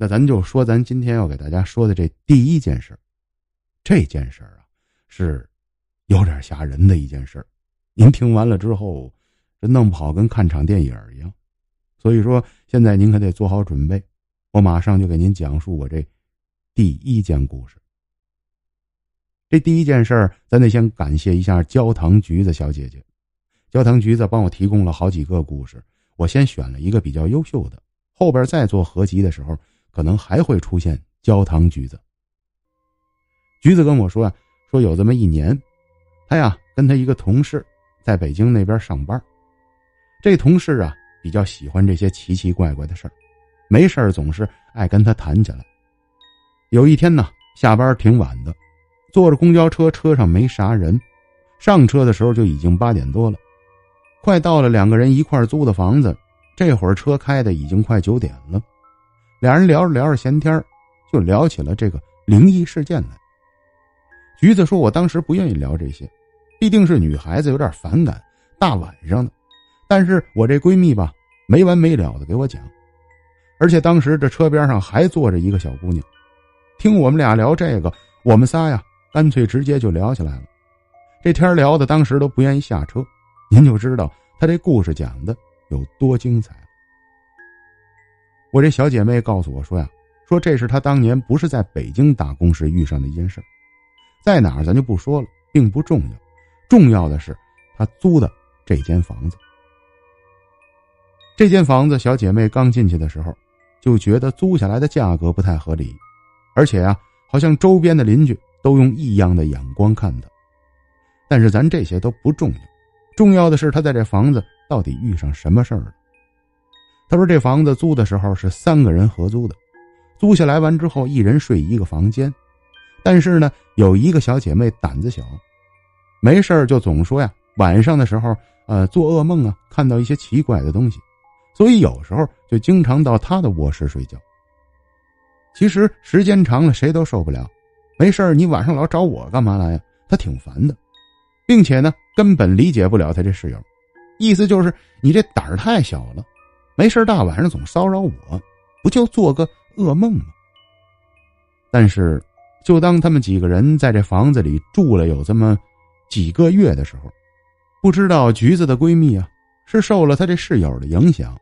那咱就说咱今天要给大家说的这第一件事这件事啊是有点吓人的一件事您听完了之后，这弄不好跟看场电影一样。所以说，现在您可得做好准备，我马上就给您讲述我这第一件故事。这第一件事儿，咱得先感谢一下焦糖橘子小姐姐。焦糖橘子帮我提供了好几个故事，我先选了一个比较优秀的，后边再做合集的时候，可能还会出现焦糖橘子。橘子跟我说啊，说有这么一年，他呀跟他一个同事在北京那边上班，这同事啊比较喜欢这些奇奇怪怪的事儿，没事儿总是爱跟他谈起来。有一天呢，下班挺晚的，坐着公交车，车上没啥人，上车的时候就已经八点多了。快到了两个人一块租的房子，这会儿车开的已经快九点了。俩人聊着聊着闲天就聊起了这个灵异事件来。橘子说：“我当时不愿意聊这些，毕竟是女孩子，有点反感。大晚上的，但是我这闺蜜吧，没完没了的给我讲，而且当时这车边上还坐着一个小姑娘，听我们俩聊这个，我们仨呀，干脆直接就聊起来了。这天聊的，当时都不愿意下车。”您就知道他这故事讲的有多精彩。我这小姐妹告诉我说呀，说这是她当年不是在北京打工时遇上的一件事，在哪儿咱就不说了，并不重要，重要的是她租的这间房子。这间房子，小姐妹刚进去的时候，就觉得租下来的价格不太合理，而且啊，好像周边的邻居都用异样的眼光看她。但是咱这些都不重要。重要的是，她在这房子到底遇上什么事儿了？他说：“这房子租的时候是三个人合租的，租下来完之后，一人睡一个房间。但是呢，有一个小姐妹胆子小，没事就总说呀，晚上的时候，呃，做噩梦啊，看到一些奇怪的东西，所以有时候就经常到她的卧室睡觉。其实时间长了，谁都受不了。没事你晚上老找我干嘛来呀？他挺烦的。”并且呢，根本理解不了他这室友，意思就是你这胆儿太小了，没事大晚上总骚扰我，不就做个噩梦吗？但是，就当他们几个人在这房子里住了有这么几个月的时候，不知道橘子的闺蜜啊，是受了她这室友的影响，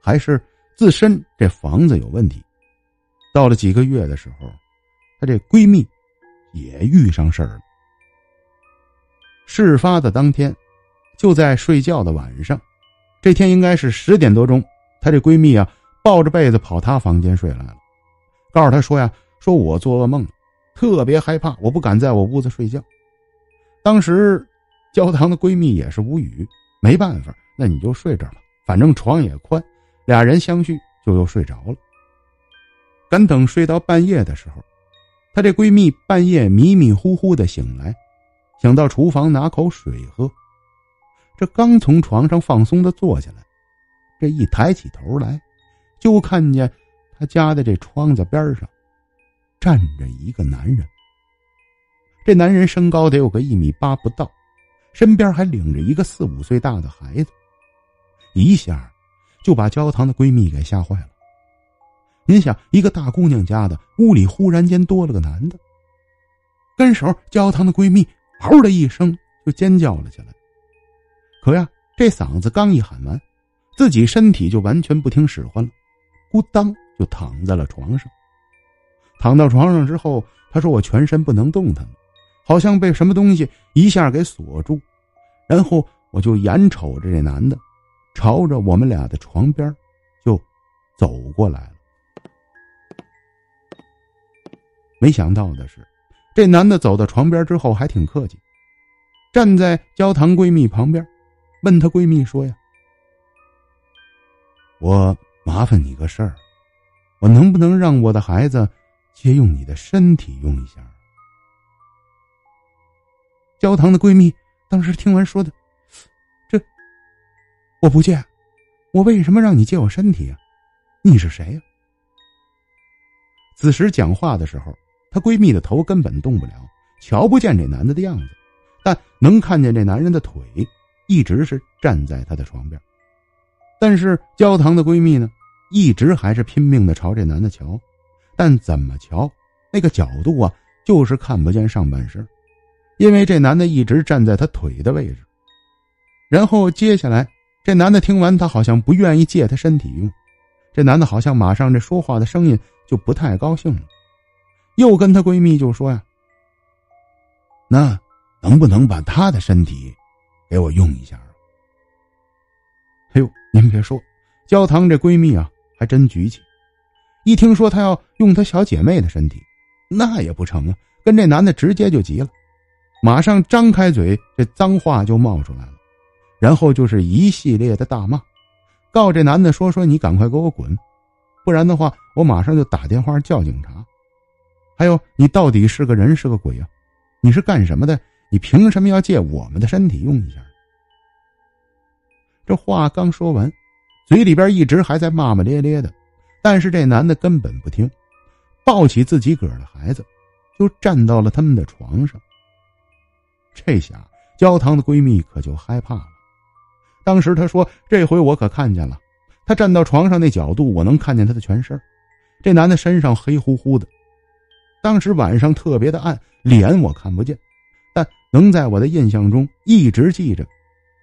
还是自身这房子有问题。到了几个月的时候，她这闺蜜也遇上事儿了。事发的当天，就在睡觉的晚上，这天应该是十点多钟，她这闺蜜啊抱着被子跑她房间睡来了，告诉她说呀，说我做噩梦了，特别害怕，我不敢在我屋子睡觉。当时，焦糖的闺蜜也是无语，没办法，那你就睡这儿吧，反正床也宽，俩人相续就又睡着了。敢等睡到半夜的时候，她这闺蜜半夜迷迷糊糊的醒来。想到厨房拿口水喝，这刚从床上放松的坐下来，这一抬起头来，就看见他家的这窗子边上站着一个男人。这男人身高得有个一米八不到，身边还领着一个四五岁大的孩子，一下就把焦糖的闺蜜给吓坏了。您想，一个大姑娘家的屋里忽然间多了个男的，跟手焦糖的闺蜜。嗷的一声，就尖叫了起来。可呀，这嗓子刚一喊完，自己身体就完全不听使唤了，咕当就躺在了床上。躺到床上之后，他说：“我全身不能动弹了，好像被什么东西一下给锁住。”然后我就眼瞅着这男的，朝着我们俩的床边就走过来了。没想到的是。这男的走到床边之后还挺客气，站在焦糖闺蜜旁边，问她闺蜜说：“呀，我麻烦你个事儿，我能不能让我的孩子借用你的身体用一下？”焦糖的闺蜜当时听完说的：“这我不借，我为什么让你借我身体啊？你是谁呀？”此时讲话的时候。她闺蜜的头根本动不了，瞧不见这男的的样子，但能看见这男人的腿一直是站在她的床边。但是焦糖的闺蜜呢，一直还是拼命的朝这男的瞧，但怎么瞧那个角度啊，就是看不见上半身，因为这男的一直站在她腿的位置。然后接下来，这男的听完，他好像不愿意借他身体用。这男的好像马上这说话的声音就不太高兴了，又跟她闺蜜就说呀：“那能不能把他的身体给我用一下？”哎呦，您别说，焦糖这闺蜜啊还真举起。一听说她要用她小姐妹的身体，那也不成啊，跟这男的直接就急了，马上张开嘴，这脏话就冒出来了。然后就是一系列的大骂，告这男的说：“说你赶快给我滚，不然的话，我马上就打电话叫警察。还有，你到底是个人是个鬼啊？你是干什么的？你凭什么要借我们的身体用一下？”这话刚说完，嘴里边一直还在骂骂咧咧的，但是这男的根本不听，抱起自己个儿的孩子，就站到了他们的床上。这下焦糖的闺蜜可就害怕了。当时她说：“这回我可看见了，他站到床上那角度，我能看见他的全身。这男的身上黑乎乎的，当时晚上特别的暗，脸我看不见，但能在我的印象中一直记着，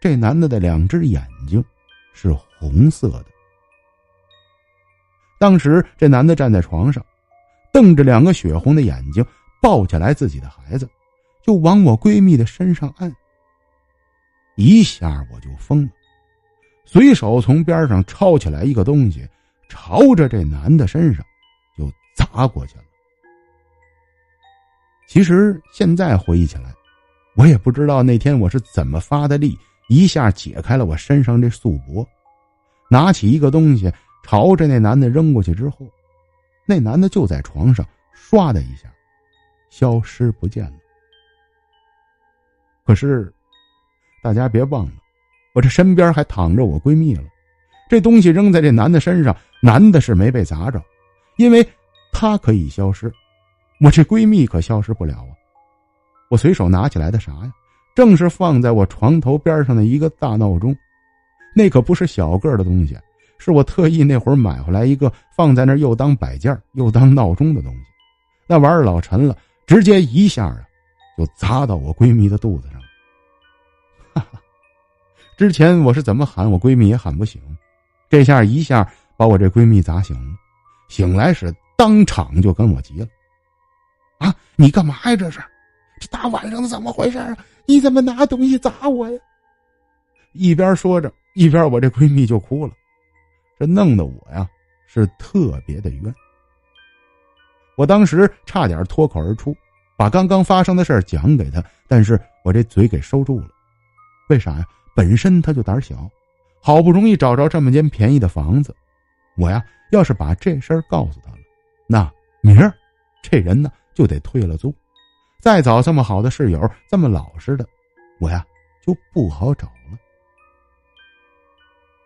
这男的的两只眼睛是红色的。当时这男的站在床上，瞪着两个血红的眼睛，抱起来自己的孩子，就往我闺蜜的身上按。”一下我就疯了，随手从边上抄起来一个东西，朝着这男的身上就砸过去了。其实现在回忆起来，我也不知道那天我是怎么发的力，一下解开了我身上这束缚，拿起一个东西朝着那男的扔过去之后，那男的就在床上唰的一下消失不见了。可是。大家别忘了，我这身边还躺着我闺蜜了。这东西扔在这男的身上，男的是没被砸着，因为他可以消失，我这闺蜜可消失不了啊。我随手拿起来的啥呀？正是放在我床头边上的一个大闹钟，那可不是小个的东西，是我特意那会儿买回来一个放在那儿又当摆件又当闹钟的东西。那玩意儿老沉了，直接一下啊，就砸到我闺蜜的肚子上。哈哈，之前我是怎么喊我闺蜜也喊不醒，这下一下把我这闺蜜砸醒了，醒来时当场就跟我急了：“啊，你干嘛呀？这是，这大晚上的怎么回事啊？你怎么拿东西砸我呀？”一边说着，一边我这闺蜜就哭了，这弄得我呀是特别的冤。我当时差点脱口而出，把刚刚发生的事讲给她，但是我这嘴给收住了。为啥呀？本身他就胆小，好不容易找着这么间便宜的房子，我呀，要是把这事儿告诉他了，那明儿这人呢就得退了租。再找这么好的室友，这么老实的，我呀就不好找了。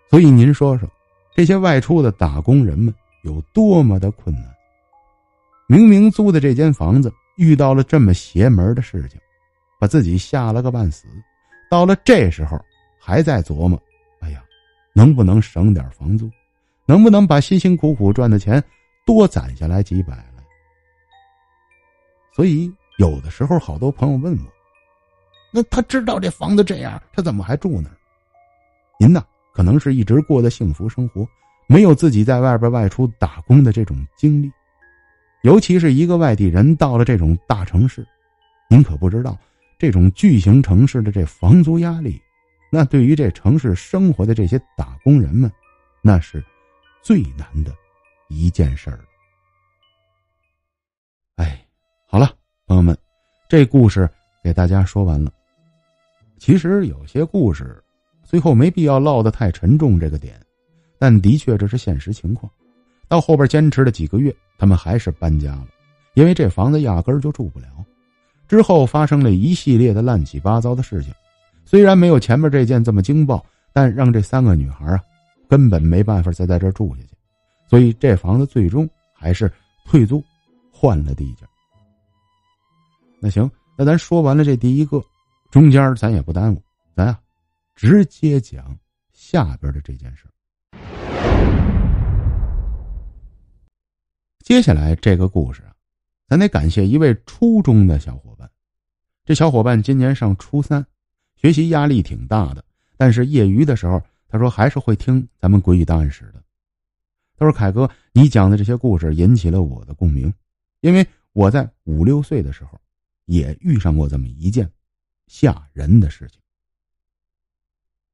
所以您说说，这些外出的打工人们有多么的困难？明明租的这间房子遇到了这么邪门的事情，把自己吓了个半死。到了这时候，还在琢磨：哎呀，能不能省点房租？能不能把辛辛苦苦赚的钱多攒下来几百来？所以有的时候，好多朋友问我：“那他知道这房子这样，他怎么还住那儿？”您呢，可能是一直过的幸福生活，没有自己在外边外出打工的这种经历。尤其是一个外地人到了这种大城市，您可不知道。这种巨型城市的这房租压力，那对于这城市生活的这些打工人们，那是最难的一件事儿。哎，好了，朋友们，这故事给大家说完了。其实有些故事最后没必要唠得太沉重这个点，但的确这是现实情况。到后边坚持了几个月，他们还是搬家了，因为这房子压根儿就住不了。之后发生了一系列的乱七八糟的事情，虽然没有前面这件这么惊爆，但让这三个女孩啊，根本没办法再在这住下去，所以这房子最终还是退租，换了地界。那行，那咱说完了这第一个，中间咱也不耽误，咱啊，直接讲下边的这件事。接下来这个故事啊，咱得感谢一位初中的小伙伴。这小伙伴今年上初三，学习压力挺大的，但是业余的时候，他说还是会听咱们《诡异档案室》的。他说：“凯哥，你讲的这些故事引起了我的共鸣，因为我在五六岁的时候，也遇上过这么一件吓人的事情。”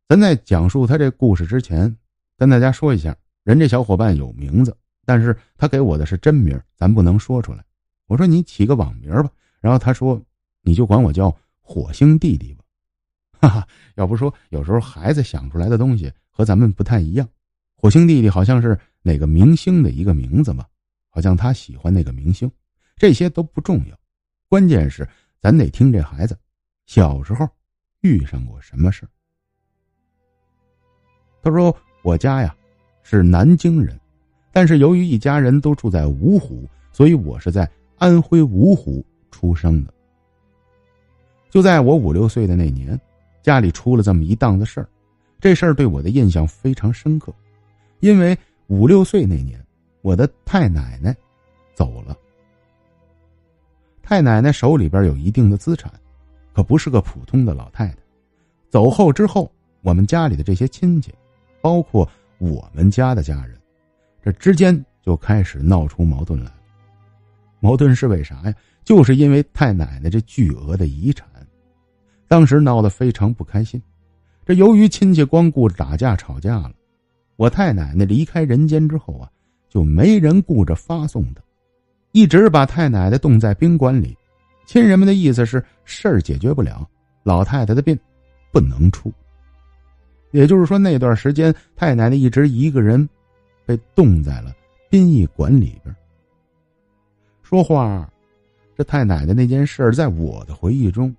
咱在讲述他这故事之前，跟大家说一下，人这小伙伴有名字，但是他给我的是真名，咱不能说出来。我说你起个网名吧，然后他说你就管我叫火星弟弟吧。哈哈，要不说有时候孩子想出来的东西和咱们不太一样。火星弟弟好像是哪个明星的一个名字吧？好像他喜欢那个明星，这些都不重要，关键是咱得听这孩子小时候遇上过什么事他说：“我家呀是南京人，但是由于一家人都住在芜湖，所以我是在安徽芜湖出生的。就在我五六岁的那年，家里出了这么一档子事儿，这事儿对我的印象非常深刻。”因为五六岁那年，我的太奶奶走了。太奶奶手里边有一定的资产，可不是个普通的老太太。走后之后，我们家里的这些亲戚，包括我们家的家人，这之间就开始闹出矛盾来。矛盾是为啥呀？就是因为太奶奶这巨额的遗产，当时闹得非常不开心。这由于亲戚光顾着打架吵架了。我太奶奶离开人间之后啊，就没人顾着发送的，一直把太奶奶冻在宾馆里。亲人们的意思是事儿解决不了，老太太的病不能出。也就是说，那段时间太奶奶一直一个人被冻在了殡仪馆里边。说话，这太奶奶那件事在我的回忆中，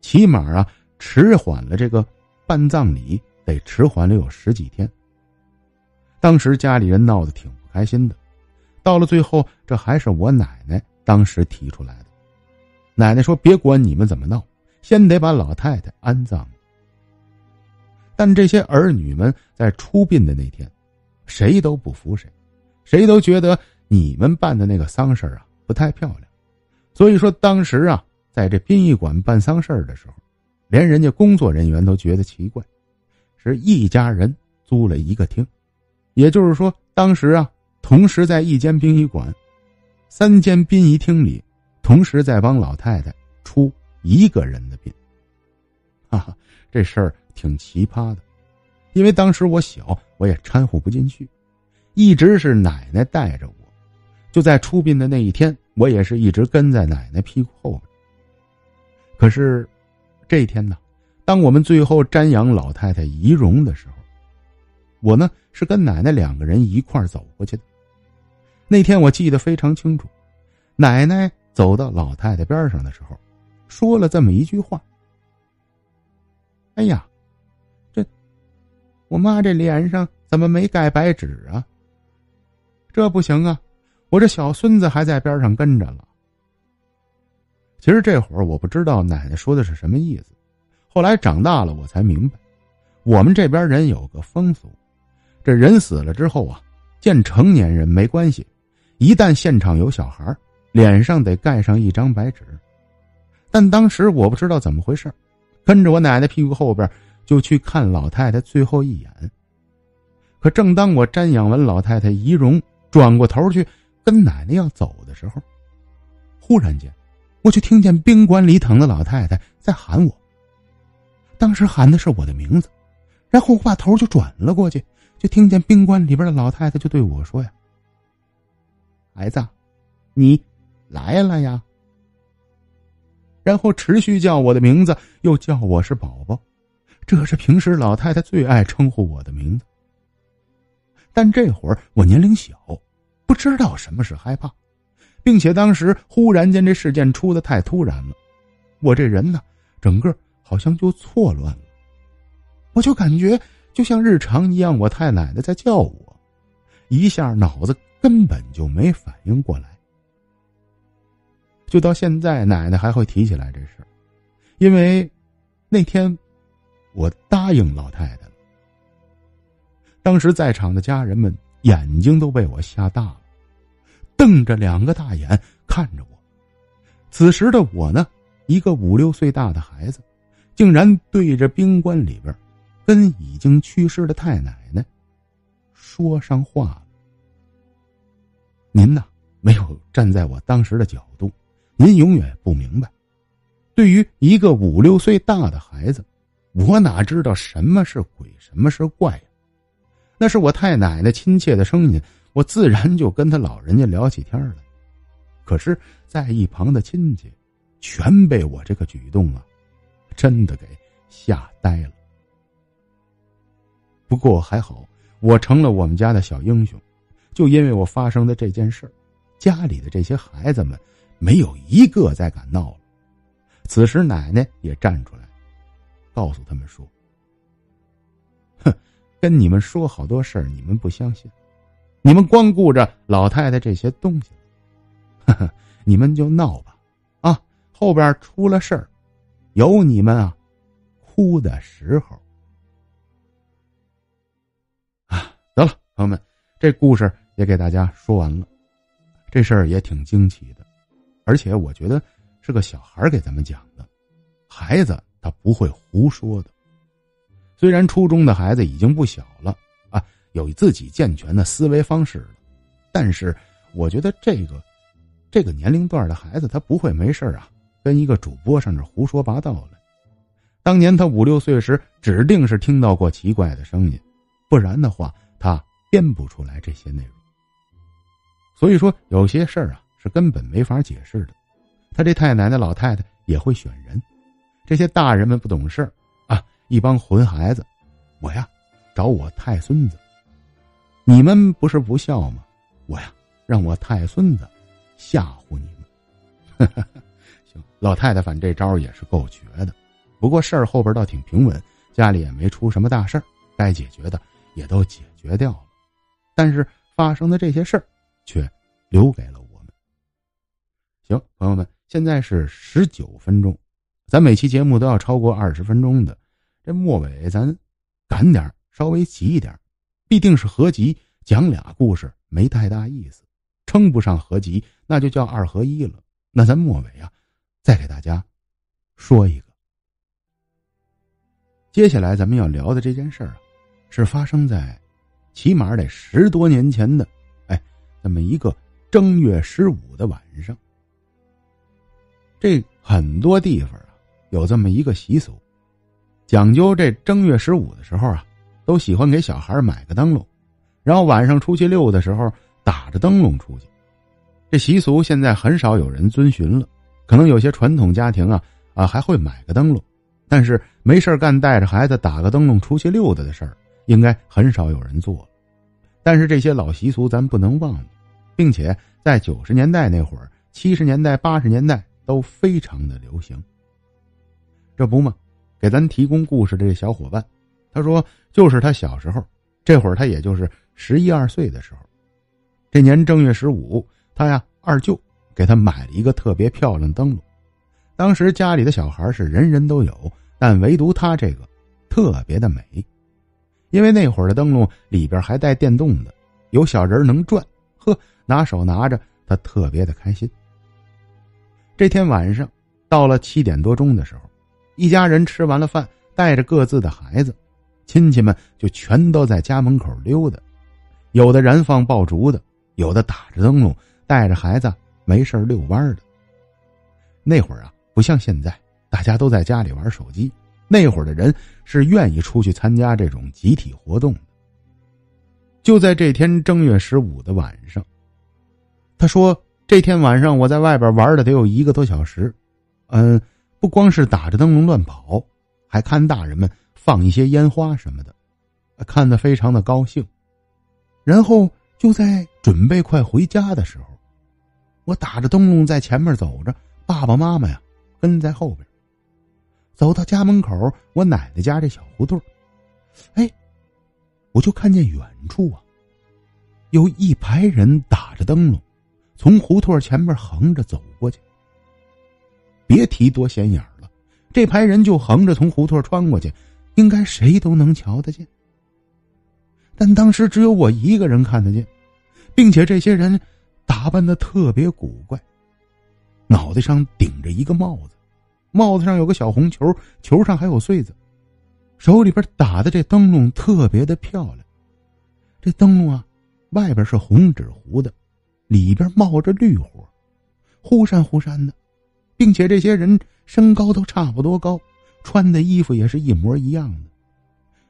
起码啊迟缓了这个办葬礼，得迟缓了有十几天。当时家里人闹得挺不开心的，到了最后，这还是我奶奶当时提出来的。奶奶说：“别管你们怎么闹，先得把老太太安葬。”但这些儿女们在出殡的那天，谁都不服谁，谁都觉得你们办的那个丧事啊不太漂亮。所以说，当时啊，在这殡仪馆办丧事的时候，连人家工作人员都觉得奇怪，是一家人租了一个厅。也就是说，当时啊，同时在一间殡仪馆、三间殡仪厅里，同时在帮老太太出一个人的殡。哈哈，这事儿挺奇葩的，因为当时我小，我也掺和不进去，一直是奶奶带着我。就在出殡的那一天，我也是一直跟在奶奶屁股后面。可是，这一天呢，当我们最后瞻仰老太太遗容的时候。我呢是跟奶奶两个人一块走过去的。那天我记得非常清楚，奶奶走到老太太边上的时候，说了这么一句话：“哎呀，这我妈这脸上怎么没盖白纸啊？这不行啊！我这小孙子还在边上跟着了。”其实这会儿我不知道奶奶说的是什么意思，后来长大了我才明白，我们这边人有个风俗。这人死了之后啊，见成年人没关系，一旦现场有小孩，脸上得盖上一张白纸。但当时我不知道怎么回事，跟着我奶奶屁股后边就去看老太太最后一眼。可正当我瞻仰完老太太遗容，转过头去跟奶奶要走的时候，忽然间，我就听见宾馆里躺的老太太在喊我。当时喊的是我的名字，然后我把头就转了过去。就听见宾馆里边的老太太就对我说：“呀，孩子，你来了呀。”然后持续叫我的名字，又叫我是宝宝，这是平时老太太最爱称呼我的名字。但这会儿我年龄小，不知道什么是害怕，并且当时忽然间这事件出的太突然了，我这人呢，整个好像就错乱了，我就感觉。就像日常一样，我太奶奶在叫我，一下脑子根本就没反应过来。就到现在，奶奶还会提起来这事因为那天我答应老太太了。当时在场的家人们眼睛都被我吓大了，瞪着两个大眼看着我。此时的我呢，一个五六岁大的孩子，竟然对着冰棺里边，跟已经去世的太奶奶说上话了。您呢，没有站在我当时的角度，您永远不明白。对于一个五六岁大的孩子，我哪知道什么是鬼，什么是怪呀？那是我太奶奶亲切的声音，我自然就跟他老人家聊起天来。可是，在一旁的亲戚，全被我这个举动啊，真的给吓呆了。不过还好，我成了我们家的小英雄。就因为我发生的这件事家里的这些孩子们没有一个再敢闹了。此时奶奶也站出来，告诉他们说：“哼，跟你们说好多事儿，你们不相信，你们光顾着老太太这些东西，呵呵，你们就闹吧，啊，后边出了事儿，有你们啊，哭的时候。啊，得了，朋友们。”这故事也给大家说完了，这事儿也挺惊奇的，而且我觉得是个小孩给咱们讲的，孩子他不会胡说的。虽然初中的孩子已经不小了啊，有自己健全的思维方式了，但是我觉得这个这个年龄段的孩子他不会没事啊，跟一个主播上这胡说八道来。当年他五六岁时，指定是听到过奇怪的声音，不然的话他。编不出来这些内容，所以说有些事儿啊是根本没法解释的。他这太奶奶、老太太也会选人，这些大人们不懂事儿啊，一帮混孩子。我呀，找我太孙子，你们不是不孝吗？我呀，让我太孙子吓唬你们。行，老太太反这招也是够绝的。不过事儿后边倒挺平稳，家里也没出什么大事儿，该解决的也都解决掉了。但是发生的这些事儿，却留给了我们。行，朋友们，现在是十九分钟，咱每期节目都要超过二十分钟的，这末尾咱赶点稍微急一点，必定是合集，讲俩故事没太大意思，称不上合集，那就叫二合一了。那咱末尾啊，再给大家说一个。接下来咱们要聊的这件事儿啊，是发生在。起码得十多年前的，那，么一个正月十五的晚上，这很多地方啊有这么一个习俗，讲究这正月十五的时候啊，都喜欢给小孩买个灯笼，然后晚上出去溜的时候打着灯笼出去。这习俗现在很少有人遵循了，可能有些传统家庭啊啊还会买个灯笼，但是没事干带着孩子打个灯笼出去溜达的事儿。应该很少有人做了，但是这些老习俗咱不能忘了，并且在九十年代那会儿、七十年代、八十年代都非常的流行。这不嘛，给咱提供故事的这小伙伴，他说就是他小时候，这会儿他也就是十一二岁的时候，这年正月十五，他呀二舅给他买了一个特别漂亮灯笼，当时家里的小孩是人人都有，但唯独他这个特别的美。因为那会儿的灯笼里边还带电动的，有小人能转，呵，拿手拿着，他特别的开心。这天晚上到了七点多钟的时候，一家人吃完了饭，带着各自的孩子，亲戚们就全都在家门口溜达，有的燃放爆竹的，有的打着灯笼，带着孩子没事遛弯的。那会儿啊，不像现在，大家都在家里玩手机。那会儿的人是愿意出去参加这种集体活动的。就在这天正月十五的晚上，他说：“这天晚上我在外边玩了得有一个多小时，嗯，不光是打着灯笼乱跑，还看大人们放一些烟花什么的，看得非常的高兴。然后就在准备快回家的时候，我打着灯笼在前面走着，爸爸妈妈呀跟在后边。”走到家门口，我奶奶家这小胡同哎，我就看见远处啊，有一排人打着灯笼，从胡同前面横着走过去。别提多显眼了，这排人就横着从胡同穿过去，应该谁都能瞧得见。但当时只有我一个人看得见，并且这些人打扮的特别古怪，脑袋上顶着一个帽子，帽子上有个小红球，球上还有穗子，手里边打的这灯笼特别的漂亮。这灯笼啊，外边是红纸糊的，里边冒着绿火，忽闪忽闪的，并且这些人身高都差不多高，穿的衣服也是一模一样的。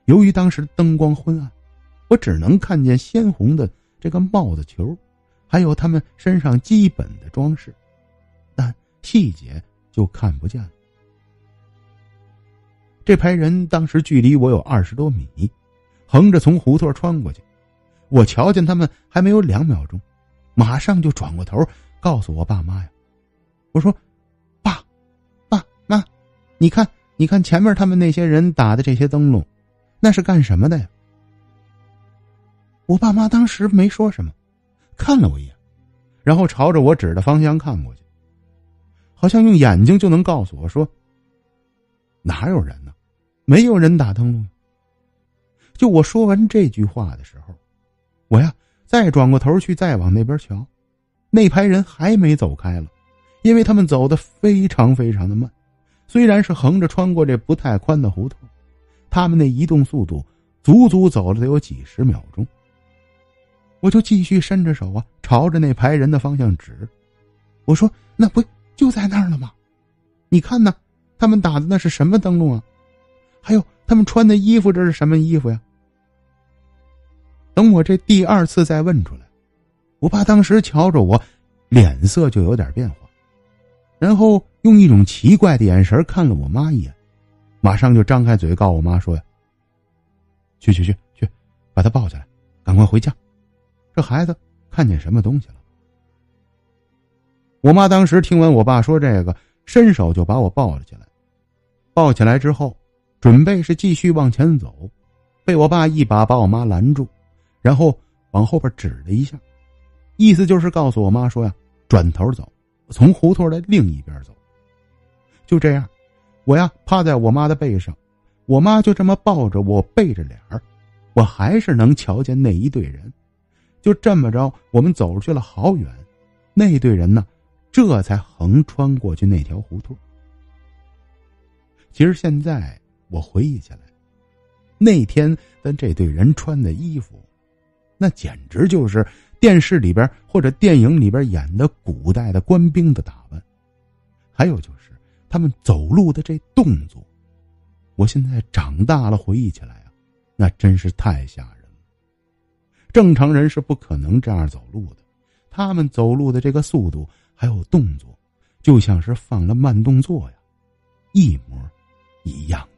由于当时灯光昏暗，我只能看见鲜红的这个帽子球，还有他们身上基本的装饰，但细节就看不见了。这排人当时距离我有二十多米，横着从胡同穿过去。我瞧见他们还没有两秒钟，马上就转过头告诉我爸妈呀：“我说，爸，爸妈，你看，你看前面他们那些人打的这些灯笼，那是干什么的呀？”我爸妈当时没说什么，看了我一眼，然后朝着我指的方向看过去，好像用眼睛就能告诉我说：“哪有人呢？没有人打灯笼。”就我说完这句话的时候。我呀，再转过头去，再往那边瞧，那排人还没走开了，因为他们走的非常非常的慢，虽然是横着穿过这不太宽的胡同，他们那移动速度足足走了得有几十秒钟。我就继续伸着手啊，朝着那排人的方向指，我说：“那不就在那儿了吗？你看呢，他们打的那是什么灯笼啊？还有他们穿的衣服，这是什么衣服呀？”等我这第二次再问出来，我爸当时瞧着我，脸色就有点变化，然后用一种奇怪的眼神看了我妈一眼，马上就张开嘴告我妈说：“呀，去去去去，把他抱起来，赶快回家。这孩子看见什么东西了？”我妈当时听完我爸说这个，伸手就把我抱了起来，抱起来之后，准备是继续往前走，被我爸一把把我妈拦住。然后往后边指了一下，意思就是告诉我妈说呀：“转头走，从胡同的另一边走。”就这样，我呀趴在我妈的背上，我妈就这么抱着我，背着脸儿，我还是能瞧见那一队人。就这么着，我们走出去了好远，那队人呢，这才横穿过去那条胡同。其实现在我回忆起来，那天的这队人穿的衣服。那简直就是电视里边或者电影里边演的古代的官兵的打扮，还有就是他们走路的这动作，我现在长大了回忆起来啊，那真是太吓人了。正常人是不可能这样走路的，他们走路的这个速度还有动作，就像是放了慢动作呀，一模一样。